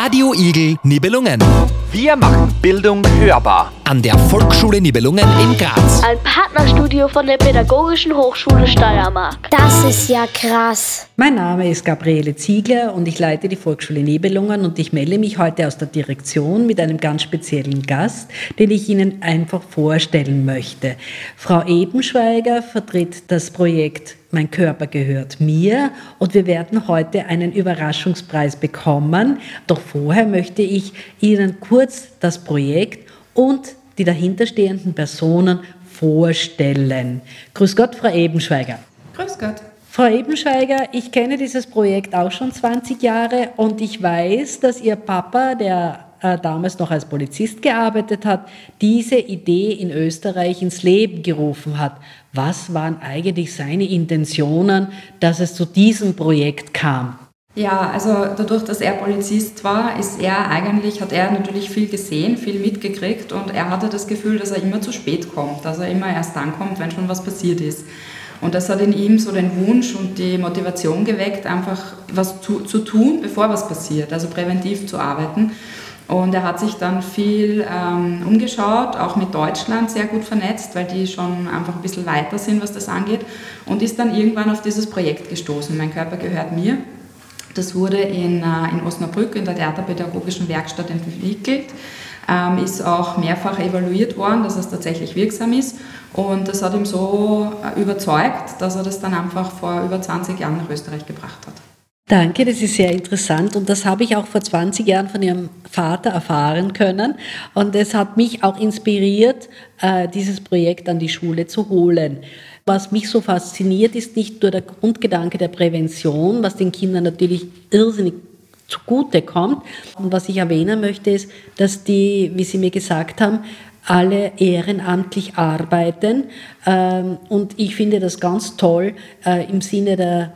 Radio Igel Nibelungen. Wir machen Bildung hörbar. An der Volksschule Nibelungen in Graz. Ein Partnerstudio von der Pädagogischen Hochschule Steiermark. Das ist ja krass. Mein Name ist Gabriele Ziegler und ich leite die Volksschule Nibelungen und ich melde mich heute aus der Direktion mit einem ganz speziellen Gast, den ich Ihnen einfach vorstellen möchte. Frau Ebenschweiger vertritt das Projekt Mein Körper gehört mir und wir werden heute einen Überraschungspreis bekommen. Doch vorher möchte ich Ihnen kurz das Projekt und die dahinterstehenden Personen vorstellen. Grüß Gott, Frau Ebenschweiger. Grüß Gott. Frau Ebenschweiger, ich kenne dieses Projekt auch schon 20 Jahre und ich weiß, dass Ihr Papa, der äh, damals noch als Polizist gearbeitet hat, diese Idee in Österreich ins Leben gerufen hat. Was waren eigentlich seine Intentionen, dass es zu diesem Projekt kam? Ja, also dadurch, dass er Polizist war, ist er eigentlich, hat er natürlich viel gesehen, viel mitgekriegt und er hatte das Gefühl, dass er immer zu spät kommt, dass er immer erst dann kommt, wenn schon was passiert ist. Und das hat in ihm so den Wunsch und die Motivation geweckt, einfach was zu, zu tun, bevor was passiert, also präventiv zu arbeiten. Und er hat sich dann viel ähm, umgeschaut, auch mit Deutschland sehr gut vernetzt, weil die schon einfach ein bisschen weiter sind, was das angeht. Und ist dann irgendwann auf dieses Projekt gestoßen. Mein Körper gehört mir. Das wurde in, äh, in Osnabrück in der Theaterpädagogischen Werkstatt entwickelt, ähm, ist auch mehrfach evaluiert worden, dass es tatsächlich wirksam ist. Und das hat ihm so äh, überzeugt, dass er das dann einfach vor über 20 Jahren nach Österreich gebracht hat. Danke, das ist sehr interessant und das habe ich auch vor 20 Jahren von Ihrem Vater erfahren können und es hat mich auch inspiriert, äh, dieses Projekt an die Schule zu holen. Was mich so fasziniert, ist nicht nur der Grundgedanke der Prävention, was den Kindern natürlich irrsinnig zugute kommt. Und was ich erwähnen möchte, ist, dass die, wie Sie mir gesagt haben, alle ehrenamtlich arbeiten. Ähm, und ich finde das ganz toll äh, im Sinne der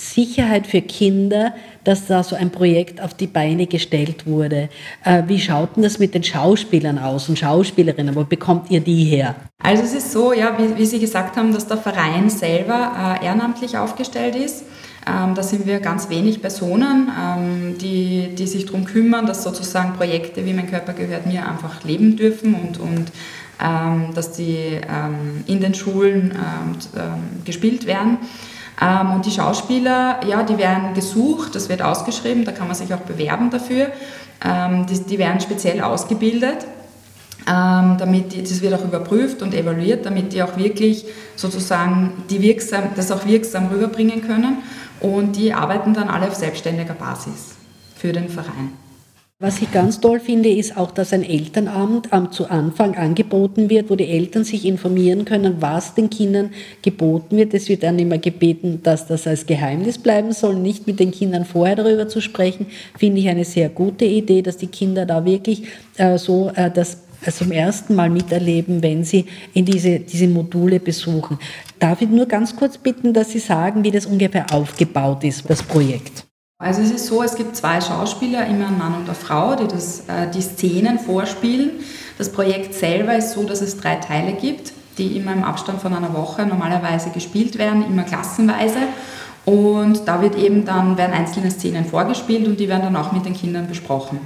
Sicherheit für Kinder, dass da so ein Projekt auf die Beine gestellt wurde. Äh, wie schaut denn das mit den Schauspielern aus und Schauspielerinnen? Wo bekommt ihr die her? Also es ist so, ja, wie, wie Sie gesagt haben, dass der Verein selber äh, ehrenamtlich aufgestellt ist. Ähm, da sind wir ganz wenig Personen, ähm, die, die sich darum kümmern, dass sozusagen Projekte wie Mein Körper gehört mir einfach leben dürfen und, und ähm, dass die ähm, in den Schulen ähm, ähm, gespielt werden. Ähm, und die Schauspieler, ja, die werden gesucht, das wird ausgeschrieben, da kann man sich auch bewerben dafür. Ähm, die, die, werden speziell ausgebildet, ähm, damit die, das wird auch überprüft und evaluiert, damit die auch wirklich sozusagen die wirksam, das auch wirksam rüberbringen können. Und die arbeiten dann alle auf selbstständiger Basis für den Verein. Was ich ganz toll finde, ist auch, dass ein Elternabend am zu Anfang angeboten wird, wo die Eltern sich informieren können, was den Kindern geboten wird. Es wird dann immer gebeten, dass das als Geheimnis bleiben soll, nicht mit den Kindern vorher darüber zu sprechen. Finde ich eine sehr gute Idee, dass die Kinder da wirklich äh, so äh, das zum ersten Mal miterleben, wenn Sie in diese, diese Module besuchen. Darf ich nur ganz kurz bitten, dass Sie sagen, wie das ungefähr aufgebaut ist, das Projekt? Also es ist so, es gibt zwei Schauspieler, immer ein Mann und eine Frau, die das, äh, die Szenen vorspielen. Das Projekt selber ist so, dass es drei Teile gibt, die immer im Abstand von einer Woche normalerweise gespielt werden, immer klassenweise. Und da wird eben dann, werden einzelne Szenen vorgespielt und die werden dann auch mit den Kindern besprochen.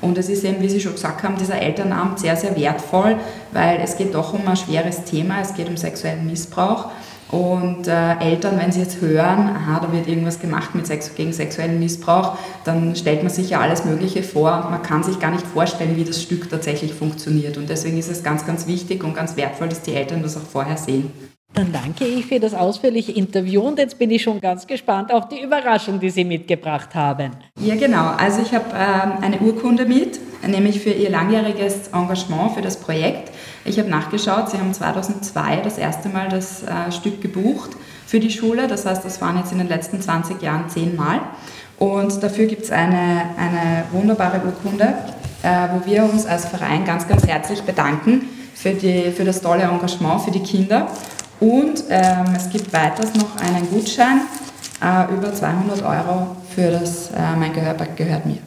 Und es ist eben, wie Sie schon gesagt haben, dieser Elternabend sehr, sehr wertvoll, weil es geht doch um ein schweres Thema, es geht um sexuellen Missbrauch. Und äh, Eltern, wenn sie jetzt hören, aha, da wird irgendwas gemacht mit Sex gegen sexuellen Missbrauch, dann stellt man sich ja alles Mögliche vor. Man kann sich gar nicht vorstellen, wie das Stück tatsächlich funktioniert. Und deswegen ist es ganz, ganz wichtig und ganz wertvoll, dass die Eltern das auch vorher sehen. Dann danke ich für das ausführliche Interview und jetzt bin ich schon ganz gespannt auf die Überraschung, die Sie mitgebracht haben. Ja, genau. Also ich habe ähm, eine Urkunde mit, nämlich für Ihr langjähriges Engagement für das Projekt. Ich habe nachgeschaut, Sie haben 2002 das erste Mal das äh, Stück gebucht für die Schule. Das heißt, das waren jetzt in den letzten 20 Jahren zehnmal. Und dafür gibt es eine, eine wunderbare Urkunde, äh, wo wir uns als Verein ganz, ganz herzlich bedanken für, die, für das tolle Engagement für die Kinder. Und ähm, es gibt weiters noch einen Gutschein äh, über 200 Euro für das äh, Mein Gehör gehört mir.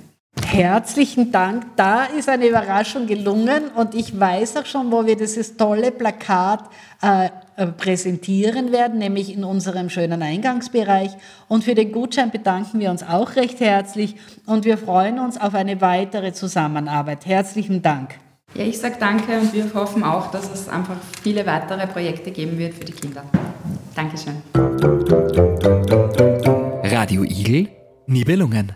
Herzlichen Dank. Da ist eine Überraschung gelungen und ich weiß auch schon, wo wir dieses tolle Plakat äh, äh, präsentieren werden, nämlich in unserem schönen Eingangsbereich. Und für den Gutschein bedanken wir uns auch recht herzlich und wir freuen uns auf eine weitere Zusammenarbeit. Herzlichen Dank. Ja, ich sage danke und wir hoffen auch, dass es einfach viele weitere Projekte geben wird für die Kinder. Dankeschön. Radio Igel, Nibelungen.